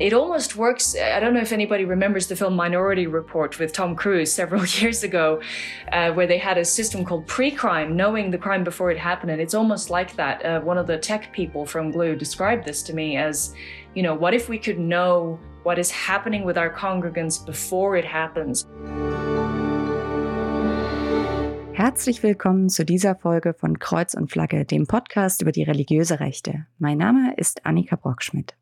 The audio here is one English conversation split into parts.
It almost works. I don't know if anybody remembers the film Minority Report with Tom Cruise several years ago, uh, where they had a system called pre crime, knowing the crime before it happened. And it's almost like that. Uh, one of the tech people from Gloo described this to me as, you know, what if we could know what is happening with our congregants before it happens? Herzlich willkommen zu dieser Folge von Kreuz und Flagge, dem Podcast über die religiöse Rechte. Mein Name ist Annika Brockschmidt.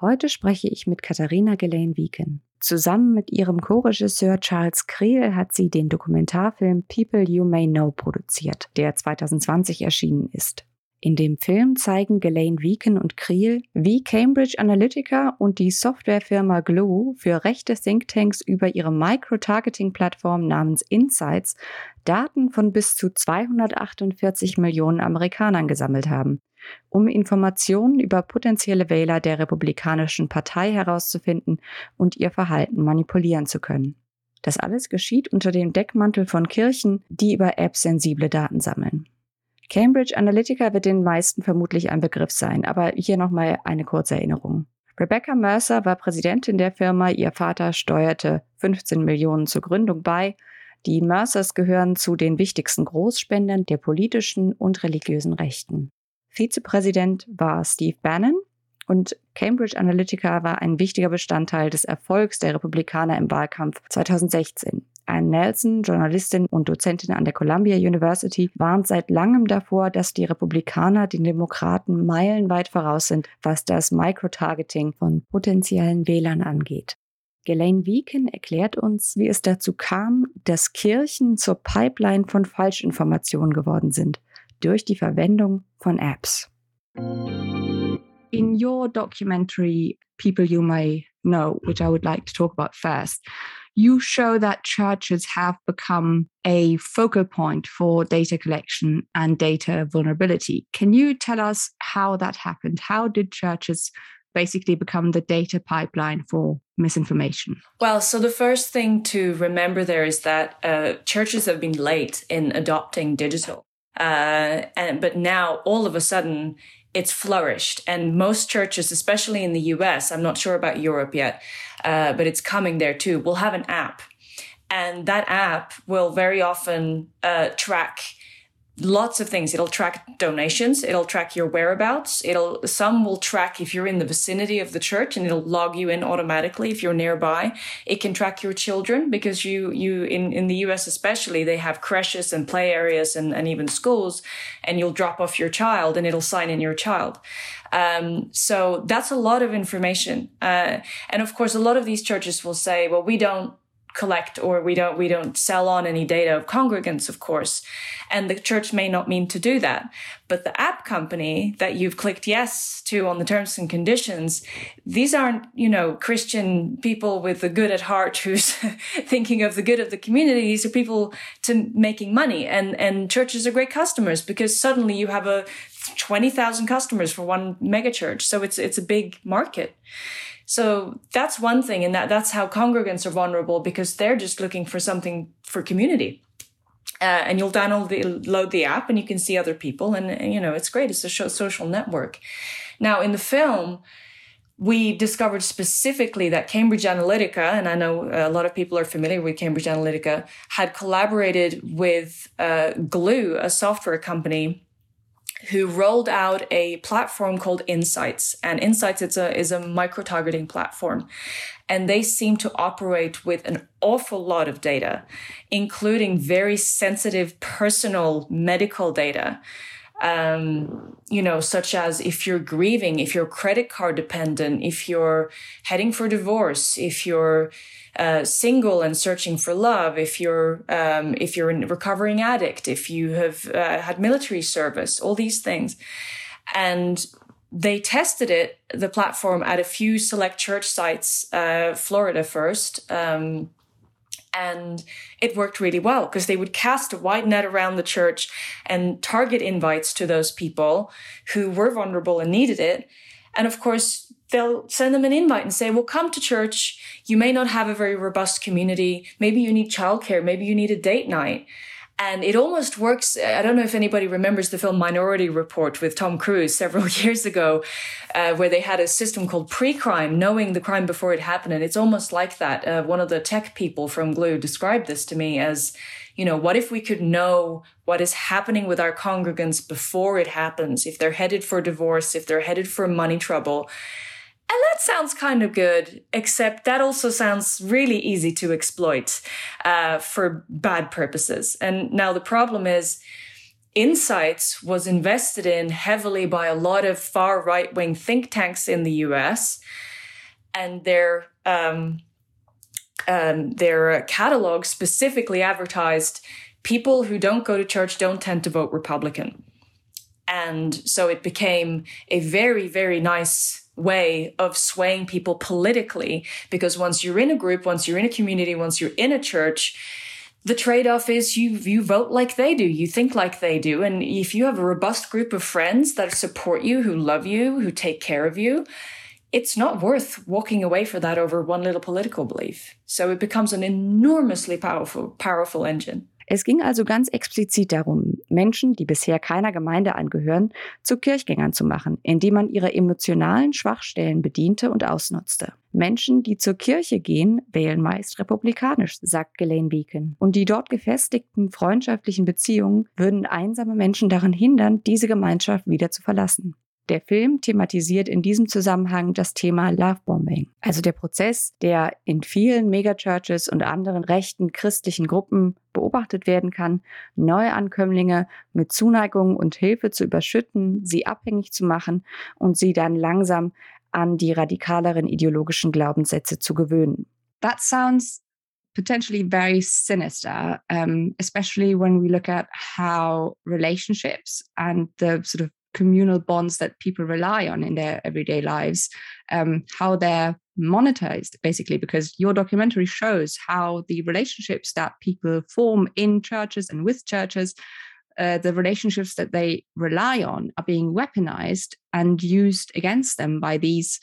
Heute spreche ich mit Katharina Gelaine Wieken. Zusammen mit ihrem Co-Regisseur Charles Creel hat sie den Dokumentarfilm People You May Know produziert, der 2020 erschienen ist. In dem Film zeigen Ghislaine Wieken und Creel, wie Cambridge Analytica und die Softwarefirma Glue für rechte Thinktanks über ihre Micro-Targeting-Plattform namens Insights Daten von bis zu 248 Millionen Amerikanern gesammelt haben, um Informationen über potenzielle Wähler der Republikanischen Partei herauszufinden und ihr Verhalten manipulieren zu können. Das alles geschieht unter dem Deckmantel von Kirchen, die über Apps sensible Daten sammeln. Cambridge Analytica wird den meisten vermutlich ein Begriff sein, aber hier nochmal eine kurze Erinnerung. Rebecca Mercer war Präsidentin der Firma, ihr Vater steuerte 15 Millionen zur Gründung bei. Die Mercers gehören zu den wichtigsten Großspendern der politischen und religiösen Rechten. Vizepräsident war Steve Bannon und Cambridge Analytica war ein wichtiger Bestandteil des Erfolgs der Republikaner im Wahlkampf 2016. Anne Nelson, Journalistin und Dozentin an der Columbia University, warnt seit langem davor, dass die Republikaner den Demokraten meilenweit voraus sind, was das Microtargeting von potenziellen Wählern angeht. Ghislaine Wieken erklärt uns, wie es dazu kam, dass Kirchen zur Pipeline von Falschinformationen geworden sind durch die Verwendung von Apps. In your documentary, People You May Know, which I would like to talk about first, you show that churches have become a focal point for data collection and data vulnerability. Can you tell us how that happened? How did churches basically become the data pipeline for misinformation? Well, so the first thing to remember there is that uh, churches have been late in adopting digital. Uh, and but now all of a sudden it's flourished. And most churches, especially in the US, I'm not sure about Europe yet, uh, but it's coming there too, will have an app. And that app will very often uh, track lots of things. It'll track donations. It'll track your whereabouts. It'll, some will track if you're in the vicinity of the church and it'll log you in automatically if you're nearby. It can track your children because you, you, in, in the US especially, they have creches and play areas and, and even schools and you'll drop off your child and it'll sign in your child. Um, so that's a lot of information. Uh, and of course, a lot of these churches will say, well, we don't collect or we don't we don't sell on any data of congregants of course. And the church may not mean to do that. But the app company that you've clicked yes to on the terms and conditions these aren't you know christian people with the good at heart who's thinking of the good of the community. These are people to making money. And and churches are great customers because suddenly you have a 20,000 customers for one megachurch. So it's it's a big market so that's one thing. And that, that's how congregants are vulnerable because they're just looking for something for community. Uh, and you'll download the, load the app and you can see other people. And, and you know, it's great. It's a show, social network. Now in the film, we discovered specifically that Cambridge Analytica, and I know a lot of people are familiar with Cambridge Analytica, had collaborated with uh, Gloo, a software company who rolled out a platform called Insights. And Insights a, is a micro targeting platform. And they seem to operate with an awful lot of data, including very sensitive personal medical data. Um, you know, such as if you're grieving, if you're credit card dependent, if you're heading for divorce, if you're uh, single and searching for love, if you're um, if you're a recovering addict, if you have uh, had military service, all these things, and they tested it the platform at a few select church sites, uh, Florida first. Um, and it worked really well because they would cast a wide net around the church and target invites to those people who were vulnerable and needed it. And of course, they'll send them an invite and say, well, come to church. You may not have a very robust community. Maybe you need childcare. Maybe you need a date night. And it almost works. I don't know if anybody remembers the film Minority Report with Tom Cruise several years ago, uh, where they had a system called pre crime, knowing the crime before it happened. And it's almost like that. Uh, one of the tech people from Gloo described this to me as, you know, what if we could know what is happening with our congregants before it happens? If they're headed for divorce, if they're headed for money trouble. And that sounds kind of good, except that also sounds really easy to exploit uh, for bad purposes. And now the problem is, Insights was invested in heavily by a lot of far right wing think tanks in the US, and their um, um, their catalog specifically advertised people who don't go to church don't tend to vote Republican. And so it became a very, very nice way of swaying people politically because once you're in a group once you're in a community once you're in a church the trade-off is you you vote like they do you think like they do. And if you have a robust group of friends that support you who love you who take care of you it's not worth walking away for that over one little political belief. So it becomes an enormously powerful powerful engine Es ging also ganz explizit darum, Menschen, die bisher keiner Gemeinde angehören, zu Kirchgängern zu machen, indem man ihre emotionalen Schwachstellen bediente und ausnutzte. Menschen, die zur Kirche gehen, wählen meist republikanisch, sagt Ghislaine Beacon. Und die dort gefestigten freundschaftlichen Beziehungen würden einsame Menschen daran hindern, diese Gemeinschaft wieder zu verlassen. Der Film thematisiert in diesem Zusammenhang das Thema Lovebombing, also der Prozess, der in vielen Megachurches und anderen rechten christlichen Gruppen beobachtet werden kann, Neuankömmlinge mit Zuneigung und Hilfe zu überschütten, sie abhängig zu machen und sie dann langsam an die radikaleren ideologischen Glaubenssätze zu gewöhnen. That sounds potentially very sinister, um, especially when we look at how relationships and the sort of communal bonds that people rely on in their everyday lives, um, how they're monetized, basically, because your documentary shows how the relationships that people form in churches and with churches. Uh, the relationships that they rely on are being weaponized and used against them by these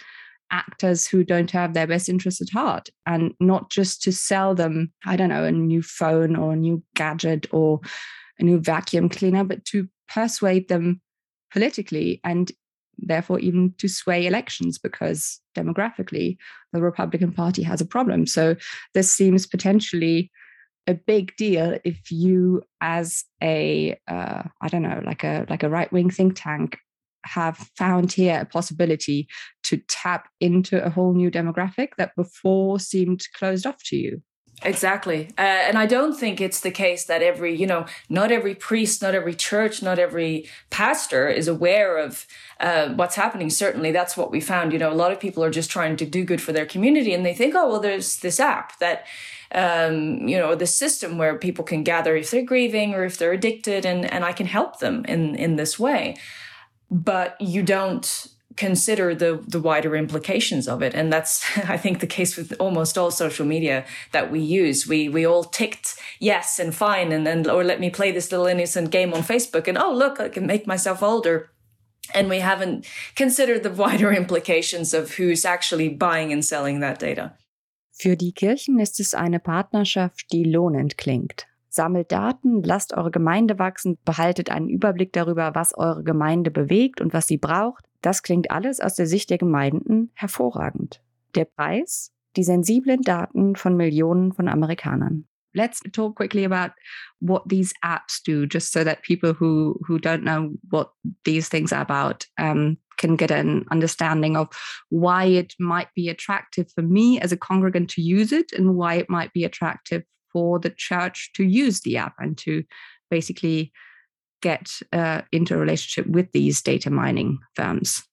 actors who don't have their best interests at heart and not just to sell them i don't know a new phone or a new gadget or a new vacuum cleaner but to persuade them politically and therefore even to sway elections because demographically the Republican Party has a problem. So this seems potentially a big deal if you as a uh, I don't know like a like a right wing think tank have found here a possibility to tap into a whole new demographic that before seemed closed off to you. Exactly. Uh, and I don't think it's the case that every, you know, not every priest, not every church, not every pastor is aware of uh, what's happening. Certainly, that's what we found. You know, a lot of people are just trying to do good for their community and they think, oh, well, there's this app that, um, you know, the system where people can gather if they're grieving or if they're addicted and, and I can help them in, in this way. But you don't consider the the wider implications of it and that's i think the case with almost all social media that we use we we all ticked yes and fine and then or let me play this little innocent game on facebook and oh look i can make myself older and we haven't considered the wider implications of who's actually buying and selling that data Für die Kirchen ist es eine Partnerschaft, die lohnend klingt. Sammelt Daten, lasst eure Gemeinde wachsen, behaltet einen Überblick darüber, was eure Gemeinde bewegt und was sie braucht. Das klingt alles aus der Sicht der Gemeinden hervorragend. Der Preis? Die sensiblen Daten von Millionen von Amerikanern. Let's talk quickly about what these apps do, just so that people who who don't know what these things are about um, can get an understanding of why it might be attractive for me as a congregant to use it and why it might be attractive for the church to use the app and to basically get uh, into a relationship with these data mining firms?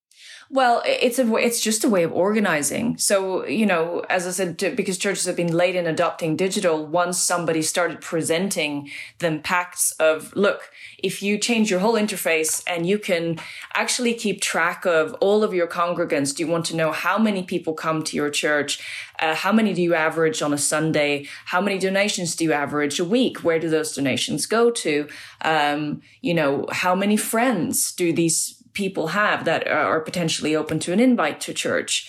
Well, it's a it's just a way of organizing. So you know, as I said, because churches have been late in adopting digital. Once somebody started presenting them packs of look, if you change your whole interface and you can actually keep track of all of your congregants. Do you want to know how many people come to your church? Uh, how many do you average on a Sunday? How many donations do you average a week? Where do those donations go to? Um, you know, how many friends do these people have that are potentially open to an invite to church.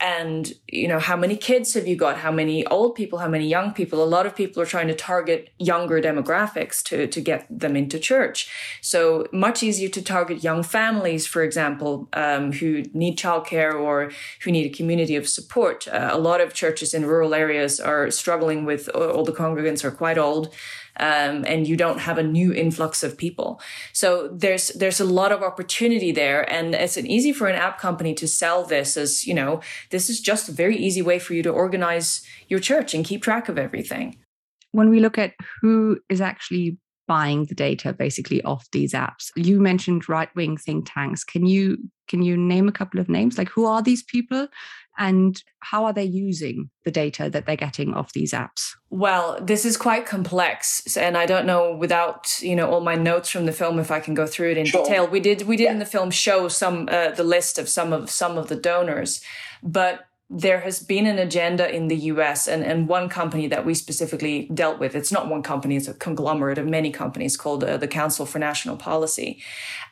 and you know how many kids have you got? How many old people? How many young people? A lot of people are trying to target younger demographics to to get them into church. So much easier to target young families for example um, who need childcare or who need a community of support. Uh, a lot of churches in rural areas are struggling with all the congregants are quite old um, and you don't have a new influx of people. So there's there's a lot of opportunity there, and it's an easy for an app company to sell this as you know this is just a very easy way for you to organize your church and keep track of everything. When we look at who is actually buying the data basically off these apps you mentioned right wing think tanks can you can you name a couple of names like who are these people and how are they using the data that they're getting off these apps well this is quite complex and i don't know without you know all my notes from the film if i can go through it in sure. detail we did we did yeah. in the film show some uh, the list of some of some of the donors but there has been an agenda in the US and, and one company that we specifically dealt with. It's not one company, it's a conglomerate of many companies called uh, the Council for National Policy.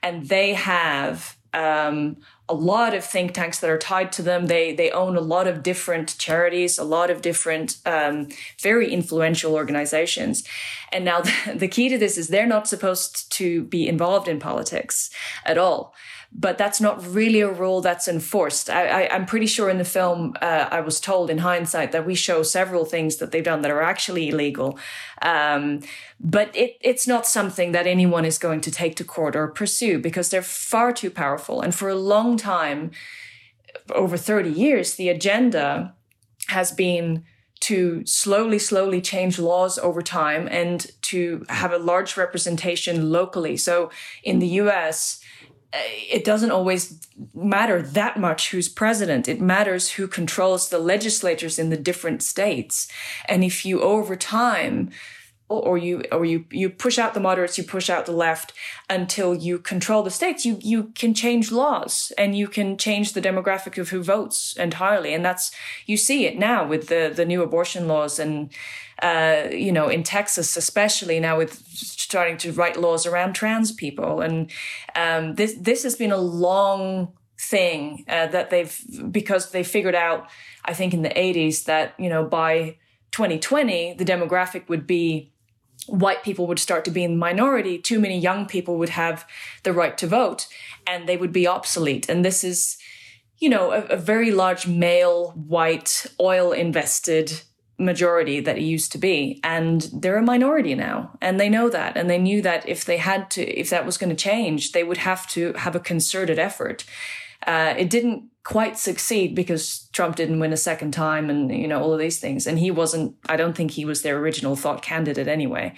And they have um, a lot of think tanks that are tied to them. They they own a lot of different charities, a lot of different um, very influential organizations. And now the, the key to this is they're not supposed to be involved in politics at all but that's not really a rule that's enforced. I, am pretty sure in the film, uh, I was told in hindsight that we show several things that they've done that are actually illegal. Um, but it, it's not something that anyone is going to take to court or pursue because they're far too powerful. And for a long time, over 30 years, the agenda has been to slowly, slowly change laws over time and to have a large representation locally. So in the US, it doesn't always matter that much who's president. It matters who controls the legislatures in the different states. And if you over time or you or you you push out the moderates, you push out the left until you control the states. You you can change laws and you can change the demographic of who votes entirely. And that's you see it now with the the new abortion laws and uh, you know in Texas especially now with starting to write laws around trans people. And um, this this has been a long thing uh, that they've because they figured out I think in the 80s that you know by 2020 the demographic would be white people would start to be in the minority, too many young people would have the right to vote and they would be obsolete. And this is, you know, a, a very large male, white, oil invested majority that it used to be. And they're a minority now. And they know that. And they knew that if they had to, if that was going to change, they would have to have a concerted effort. Uh, it didn't quite succeed because Trump didn't win a second time and you know all of these things. And he wasn't I don't think he was their original thought candidate anyway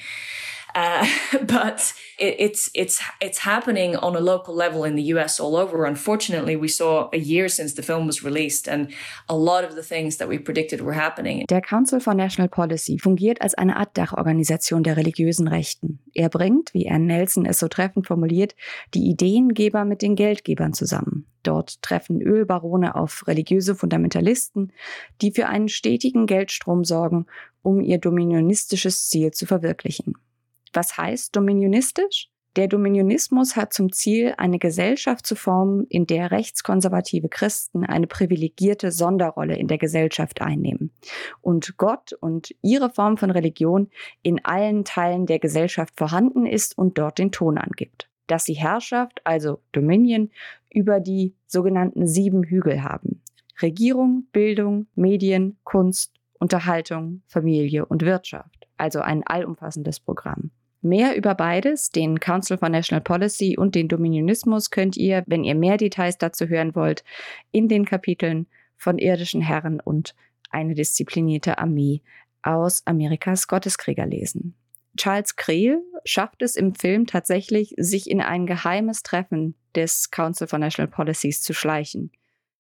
uh, but it, it's it's it's happening on a local level in the US all over. Unfortunately, we saw a year since the film was released and a lot of the things that we predicted were happening. Der Council for National Policy fungiert als eine Art Dachorganisation der religiösen Rechten. Er bringt, wie Ann Nelson es so treffend formuliert, die Ideengeber mit den Geldgebern zusammen. Dort treffen Ölbarone auf religiöse Fundamentalisten, die für einen stetigen Geldstrom sorgen, um ihr dominionistisches Ziel zu verwirklichen. Was heißt dominionistisch? Der Dominionismus hat zum Ziel, eine Gesellschaft zu formen, in der rechtskonservative Christen eine privilegierte Sonderrolle in der Gesellschaft einnehmen und Gott und ihre Form von Religion in allen Teilen der Gesellschaft vorhanden ist und dort den Ton angibt. Dass sie Herrschaft, also Dominion, über die sogenannten sieben Hügel haben. Regierung, Bildung, Medien, Kunst, Unterhaltung, Familie und Wirtschaft. Also ein allumfassendes Programm. Mehr über beides, den Council for National Policy und den Dominionismus, könnt ihr, wenn ihr mehr Details dazu hören wollt, in den Kapiteln von irdischen Herren und eine disziplinierte Armee aus Amerikas Gotteskrieger lesen. Charles Creel schafft es im Film tatsächlich, sich in ein geheimes Treffen des Council for National Policies zu schleichen,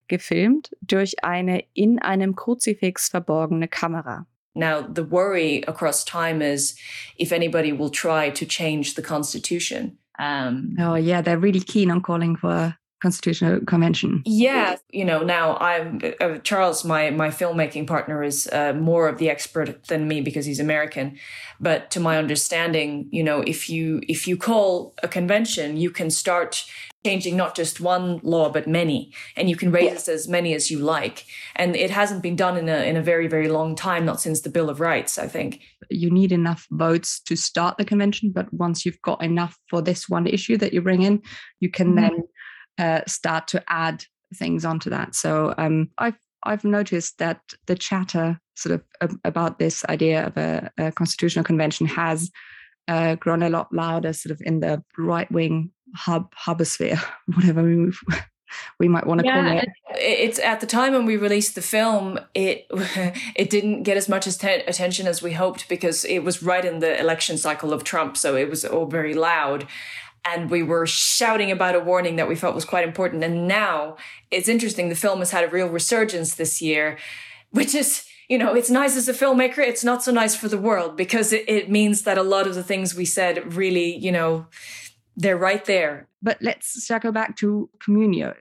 gefilmt durch eine in einem Kruzifix verborgene Kamera. Now, the worry across time is if anybody will try to change the constitution. Um, oh, yeah, they're really keen on calling for a constitutional convention yeah you know now i'm uh, charles my my filmmaking partner is uh, more of the expert than me because he's american but to my understanding you know if you if you call a convention you can start changing not just one law but many and you can raise yes. as many as you like and it hasn't been done in a in a very very long time not since the bill of rights i think you need enough votes to start the convention but once you've got enough for this one issue that you bring in you can mm-hmm. then uh, start to add things onto that so um, i've i've noticed that the chatter sort of about this idea of a, a constitutional convention has uh, grown a lot louder sort of in the right wing hub hubosphere, whatever we, we might want to yeah, call it. It's at the time when we released the film, it it didn't get as much attention as we hoped because it was right in the election cycle of Trump, so it was all very loud. And we were shouting about a warning that we felt was quite important. And now it's interesting. The film has had a real resurgence this year, which is you know, it's nice as a filmmaker. It's not so nice for the world because it, it means that a lot of the things we said really, you know, they're right there. But let's circle back to Communio.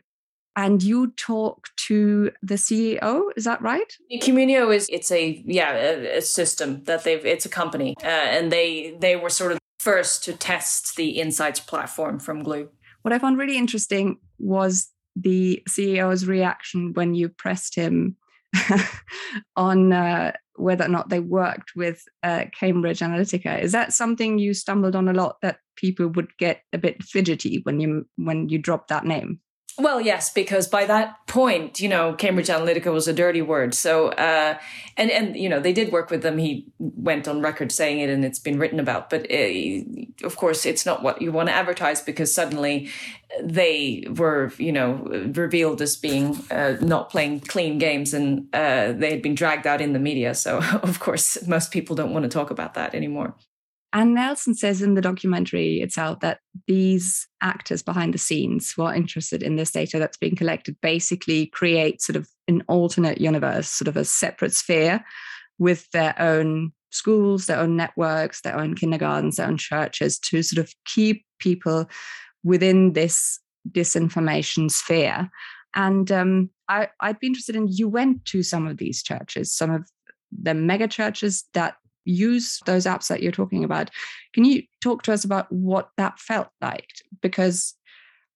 And you talk to the CEO, is that right? Communio is it's a yeah a, a system that they've it's a company uh, and they they were sort of first to test the insights platform from Gloo. What I found really interesting was the CEO's reaction when you pressed him on uh, whether or not they worked with uh, Cambridge Analytica. Is that something you stumbled on a lot that people would get a bit fidgety when you when you drop that name? Well, yes, because by that point, you know, Cambridge Analytica was a dirty word. So, uh, and and you know, they did work with them. He went on record saying it, and it's been written about. But uh, of course, it's not what you want to advertise because suddenly they were, you know, revealed as being uh, not playing clean games, and uh, they had been dragged out in the media. So, of course, most people don't want to talk about that anymore. Anne Nelson says in the documentary itself that these actors behind the scenes who are interested in this data that's being collected basically create sort of an alternate universe, sort of a separate sphere with their own schools, their own networks, their own kindergartens, their own churches to sort of keep people within this disinformation sphere. And um, I, I'd be interested in you went to some of these churches, some of the mega churches that use those apps that you're talking about. Can you talk to us about what that felt like? Because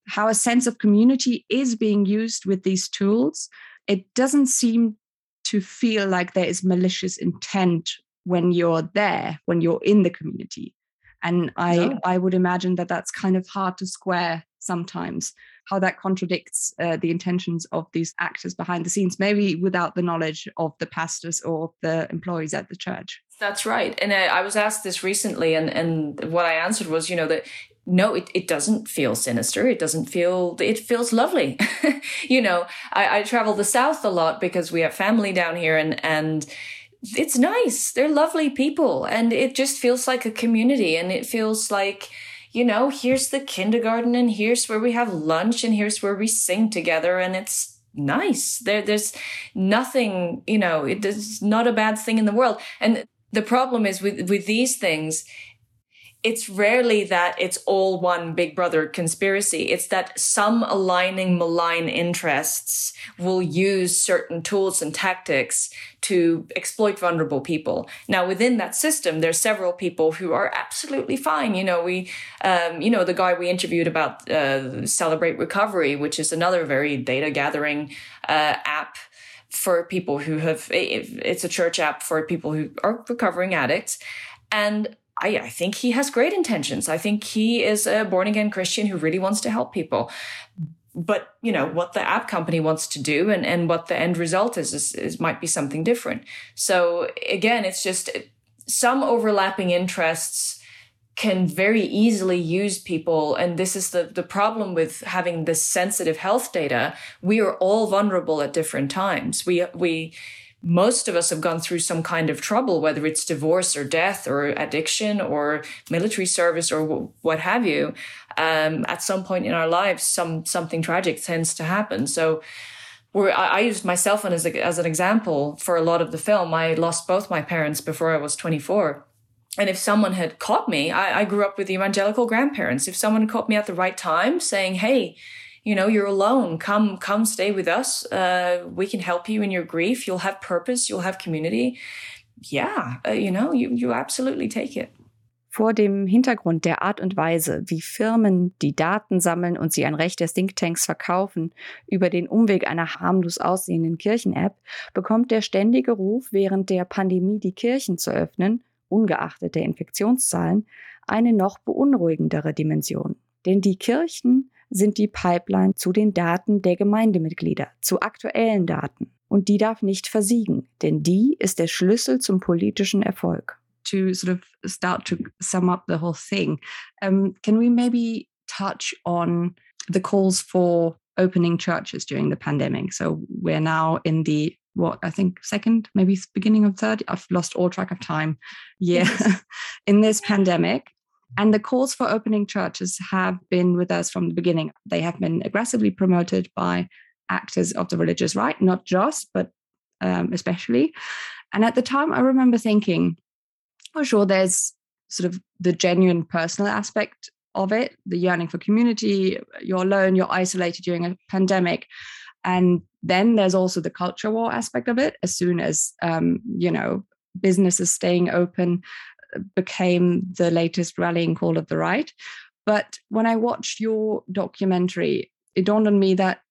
how a sense of community is being used with these tools, it doesn't seem to feel like there is malicious intent when you're there, when you're in the community. And I, no. I would imagine that that's kind of hard to square sometimes how that contradicts uh, the intentions of these actors behind the scenes, maybe without the knowledge of the pastors or the employees at the church. That's right. And I, I was asked this recently, and, and what I answered was, you know, that no, it, it doesn't feel sinister. It doesn't feel, it feels lovely. you know, I, I travel the South a lot because we have family down here and, and, it's nice. They're lovely people. And it just feels like a community. And it feels like, you know, here's the kindergarten and here's where we have lunch and here's where we sing together. And it's nice. There, there's nothing, you know, it's not a bad thing in the world. And the problem is with, with these things, it's rarely that it's all one big brother conspiracy. It's that some aligning malign interests will use certain tools and tactics to exploit vulnerable people. Now, within that system, there's several people who are absolutely fine. You know, we, um, you know, the guy we interviewed about uh, Celebrate Recovery, which is another very data gathering uh, app for people who have it's a church app for people who are recovering addicts and I, I, think he has great intentions. I think he is a born again Christian who really wants to help people. But you know what the app company wants to do, and and what the end result is, is, is might be something different. So again, it's just some overlapping interests can very easily use people and this is the the problem with having this sensitive health data we are all vulnerable at different times. We we most of us have gone through some kind of trouble whether it's divorce or death or addiction or military service or w- what have you. Um, at some point in our lives some something tragic tends to happen. So I, I used myself as, a, as an example for a lot of the film. I lost both my parents before I was 24 and if someone had caught me, I, I, grew up with evangelical grandparents. If someone caught me at the right time saying, Hey, you know, you're alone. Come, come stay with us. Uh, we can help you in your grief. You'll have purpose. You'll have community. Yeah, uh, you know, you, you absolutely take it. Vor dem Hintergrund der Art und Weise, wie Firmen die Daten sammeln und sie an Recht der Thinktanks verkaufen, über den Umweg einer harmlos aussehenden Kirchen-App, bekommt der ständige Ruf, während der Pandemie die Kirchen zu öffnen, ungeachtet der Infektionszahlen, eine noch beunruhigendere Dimension. Denn die Kirchen sind die Pipeline zu den Daten der Gemeindemitglieder, zu aktuellen Daten. Und die darf nicht versiegen, denn die ist der Schlüssel zum politischen Erfolg. to sort of start to sum up the whole thing, um, can we maybe touch on the calls for opening churches during the pandemic? So we're now in the what I think second, maybe beginning of third. I've lost all track of time. Yeah, in this pandemic. And the calls for opening churches have been with us from the beginning. They have been aggressively promoted by actors of the religious right, not just, but um, especially. And at the time, I remember thinking, for sure there's sort of the genuine personal aspect of it the yearning for community you're alone you're isolated during a pandemic and then there's also the culture war aspect of it. As soon as um, you know businesses staying open uh, became the latest rallying call of the right. But when i watched your documentary it dawned on me that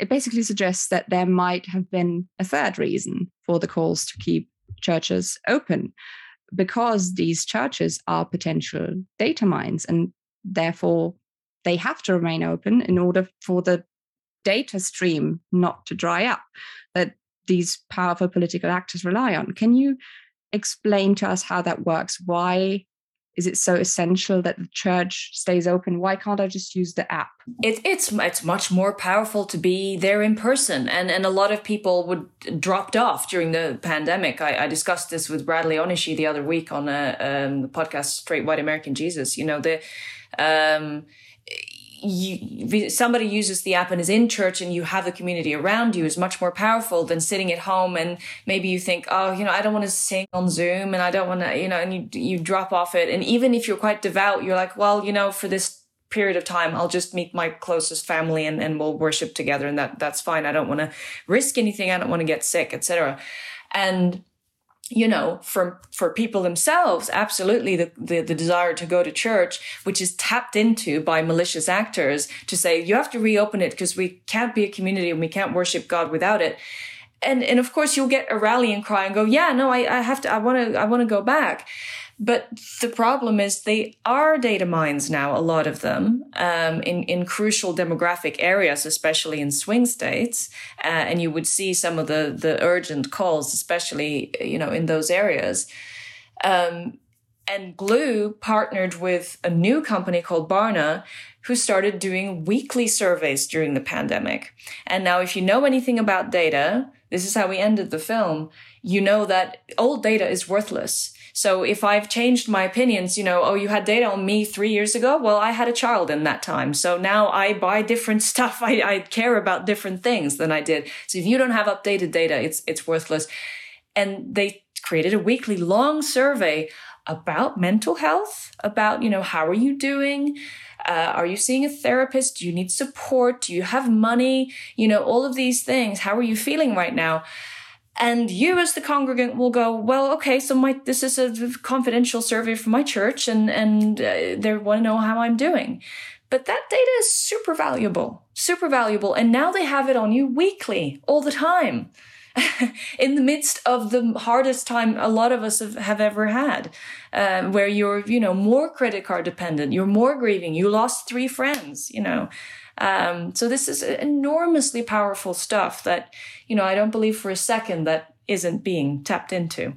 it basically suggests that there might have been a third reason for the calls to keep churches open because these churches are potential data mines and therefore they have to remain open in order for the data stream not to dry up that these powerful political actors rely on. Can you explain to us how that works? Why is it so essential that the church stays open? Why can't I just use the app? It, it's it's much more powerful to be there in person, and and a lot of people would dropped off during the pandemic. I, I discussed this with Bradley Onishi the other week on a um, podcast, Straight White American Jesus. You know the. Um, you, somebody uses the app and is in church and you have the community around you is much more powerful than sitting at home and maybe you think oh you know i don't want to sing on zoom and i don't want to you know and you you drop off it. And even if you're quite devout you're like well you know for this period of time i'll just meet my closest family and, and we'll worship together and that that's fine. I don't want to risk anything. I don't want to get sick etc and you know, for for people themselves, absolutely the, the, the desire to go to church, which is tapped into by malicious actors to say you have to reopen it because we can't be a community and we can't worship God without it. And and of course you'll get a rallying cry and go, yeah, no, I, I have to, I want to, I want to go back. But the problem is they are data mines now, a lot of them, um, in, in crucial demographic areas, especially in swing states. Uh, and you would see some of the, the urgent calls, especially, you know, in those areas. Um, and Gloo partnered with a new company called Barna, who started doing weekly surveys during the pandemic. And now, if you know anything about data, this is how we ended the film, you know that old data is worthless. So if I've changed my opinions, you know, oh, you had data on me three years ago. Well, I had a child in that time. So now I buy different stuff. I, I care about different things than I did. So if you don't have updated data, it's, it's worthless. And they created a weekly long survey about mental health, about, you know, how are you doing? Uh, are you seeing a therapist? Do you need support? Do you have money? You know, all of these things. How are you feeling right now? And you, as the congregant, will go, well, okay, so my this is a confidential survey from my church, and and uh, they want to know how I'm doing. But that data is super valuable, super valuable, and now they have it on you weekly, all the time, in the midst of the hardest time a lot of us have, have ever had, uh, where you're, you know, more credit card dependent, you're more grieving, you lost three friends, you know. Um, so this is enormously powerful stuff that, you know, I don't believe for a second that isn't being tapped into.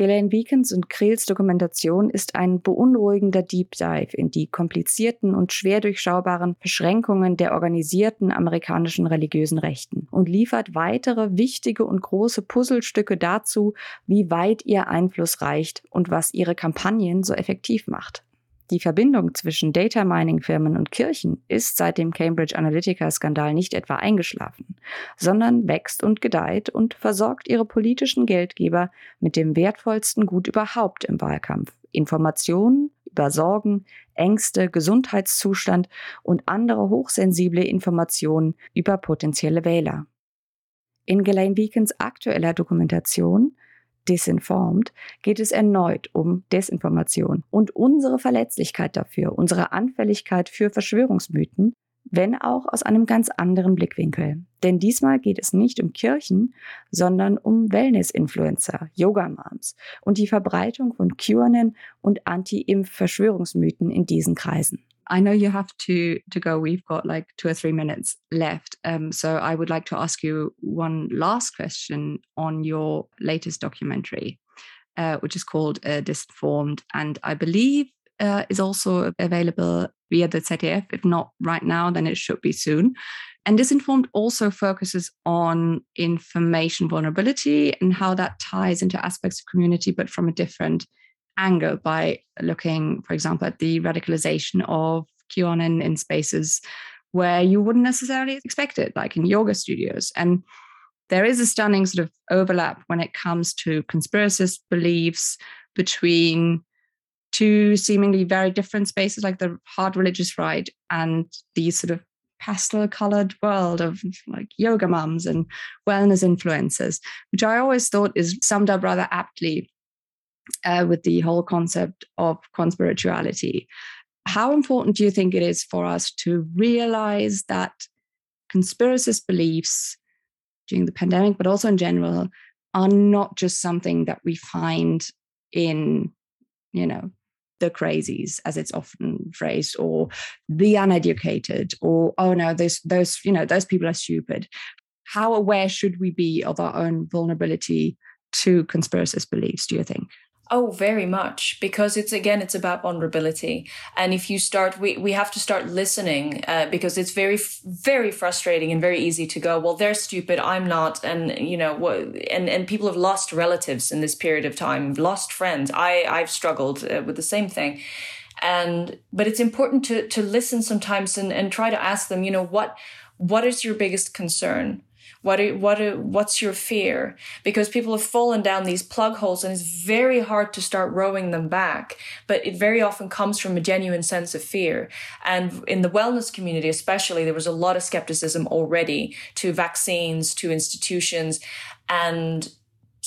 Ghislaine Beacons und Krehls Dokumentation ist ein beunruhigender Deep Dive in die komplizierten und schwer durchschaubaren Beschränkungen der organisierten amerikanischen religiösen Rechten und liefert weitere wichtige und große Puzzlestücke dazu, wie weit ihr Einfluss reicht und was ihre Kampagnen so effektiv macht. Die Verbindung zwischen Data Mining Firmen und Kirchen ist seit dem Cambridge Analytica Skandal nicht etwa eingeschlafen, sondern wächst und gedeiht und versorgt ihre politischen Geldgeber mit dem wertvollsten Gut überhaupt im Wahlkampf. Informationen über Sorgen, Ängste, Gesundheitszustand und andere hochsensible Informationen über potenzielle Wähler. In Ghislaine Weekens aktueller Dokumentation Disinformed geht es erneut um Desinformation und unsere Verletzlichkeit dafür, unsere Anfälligkeit für Verschwörungsmythen wenn auch aus einem ganz anderen Blickwinkel. Denn diesmal geht es nicht um Kirchen, sondern um Wellness-Influencer, Yoga-Moms und die Verbreitung von QAnon und Anti-Impf-Verschwörungsmythen in diesen Kreisen. I know you have to to go. We've got like two or three minutes left. Um, so I would like to ask you one last question on your latest documentary, uh, which is called uh, Disinformed, and I believe uh, is also available via the ZDF. If not right now, then it should be soon. And Disinformed also focuses on information vulnerability and how that ties into aspects of community, but from a different angle by looking, for example, at the radicalization of QAnon in spaces where you wouldn't necessarily expect it, like in yoga studios. And there is a stunning sort of overlap when it comes to conspiracist beliefs between two seemingly very different spaces, like the hard religious right and the sort of pastel colored world of like yoga mums and wellness influencers, which I always thought is summed up rather aptly uh, with the whole concept of conspirituality. How important do you think it is for us to realize that conspiracist beliefs during the pandemic, but also in general, are not just something that we find in, you know, the crazies, as it's often phrased, or the uneducated, or oh no, those those you know those people are stupid. How aware should we be of our own vulnerability to conspiracist beliefs? Do you think? Oh, very much. Because it's again, it's about vulnerability. And if you start, we, we have to start listening uh, because it's very, very frustrating and very easy to go, well, they're stupid. I'm not. And, you know, and, and people have lost relatives in this period of time, lost friends. I, I've struggled uh, with the same thing. And, but it's important to, to listen sometimes and, and try to ask them, you know, what, what is your biggest concern? What are, what are, what's your fear? Because people have fallen down these plug holes and it's very hard to start rowing them back. But it very often comes from a genuine sense of fear. And in the wellness community, especially, there was a lot of skepticism already to vaccines, to institutions. And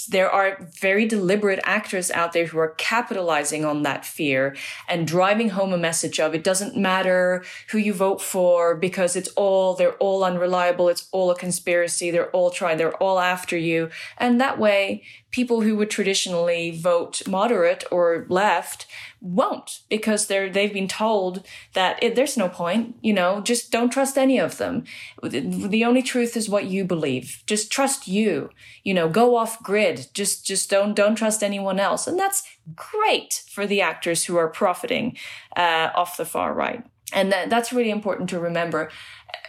there are very deliberate actors out there who are capitalizing on that fear and driving home a message of it doesn't matter who you vote for because it's all they're all unreliable. It's all a conspiracy. They're all trying they're all after you. And that way people who would traditionally vote moderate or left won't because they're they've been told that it, there's no point you know just don't trust any of them. The only truth is what you believe. Just trust you. You know go off grid. Just just don't don't trust anyone else. And that's great for the actors who are profiting uh, off the far right. And that, that's really important to remember.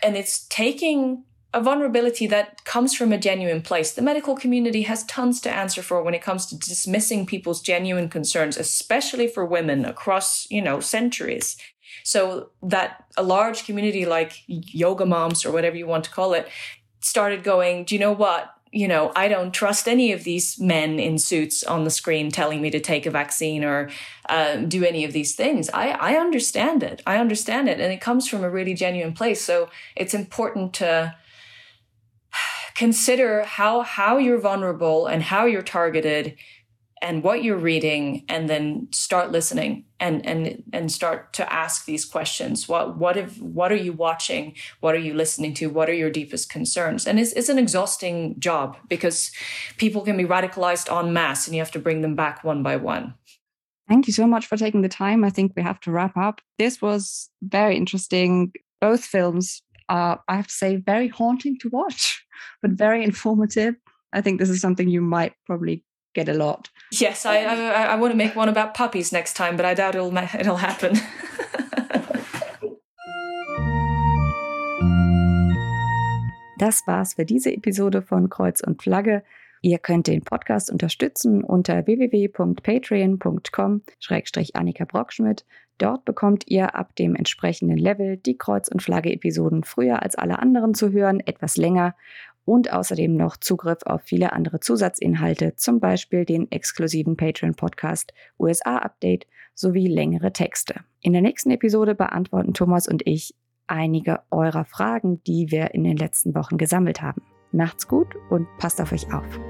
And it's taking a vulnerability that comes from a genuine place. The medical community has tons to answer for when it comes to dismissing people's genuine concerns, especially for women across, you know, centuries. So that a large community like yoga moms or whatever you want to call it started going, do you know what? You know, I don't trust any of these men in suits on the screen telling me to take a vaccine or uh, do any of these things. I, I understand it. I understand it. And it comes from a really genuine place. So it's important to, consider how how you're vulnerable and how you're targeted and what you're reading and then start listening and and and start to ask these questions. What what if what are you watching? What are you listening to? What are your deepest concerns? And it's, it's an exhausting job because people can be radicalized en masse and you have to bring them back one by one. Thank you so much for taking the time. I think we have to wrap up. This was very interesting. Both films are i have to say very haunting to watch but very informative. I think this is something you might probably get a lot. Yes, I I, I want to make one about puppies next time, but I doubt it'll it'll happen. Das war's für diese Episode von Kreuz und Flagge. Ihr könnt den Podcast unterstützen unter www.patreon.com-annika Brockschmidt. Dort bekommt ihr ab dem entsprechenden Level die Kreuz- und Flagge-Episoden früher als alle anderen zu hören, etwas länger und außerdem noch Zugriff auf viele andere Zusatzinhalte, zum Beispiel den exklusiven Patreon-Podcast USA Update sowie längere Texte. In der nächsten Episode beantworten Thomas und ich einige eurer Fragen, die wir in den letzten Wochen gesammelt haben. Macht's gut und passt auf euch auf.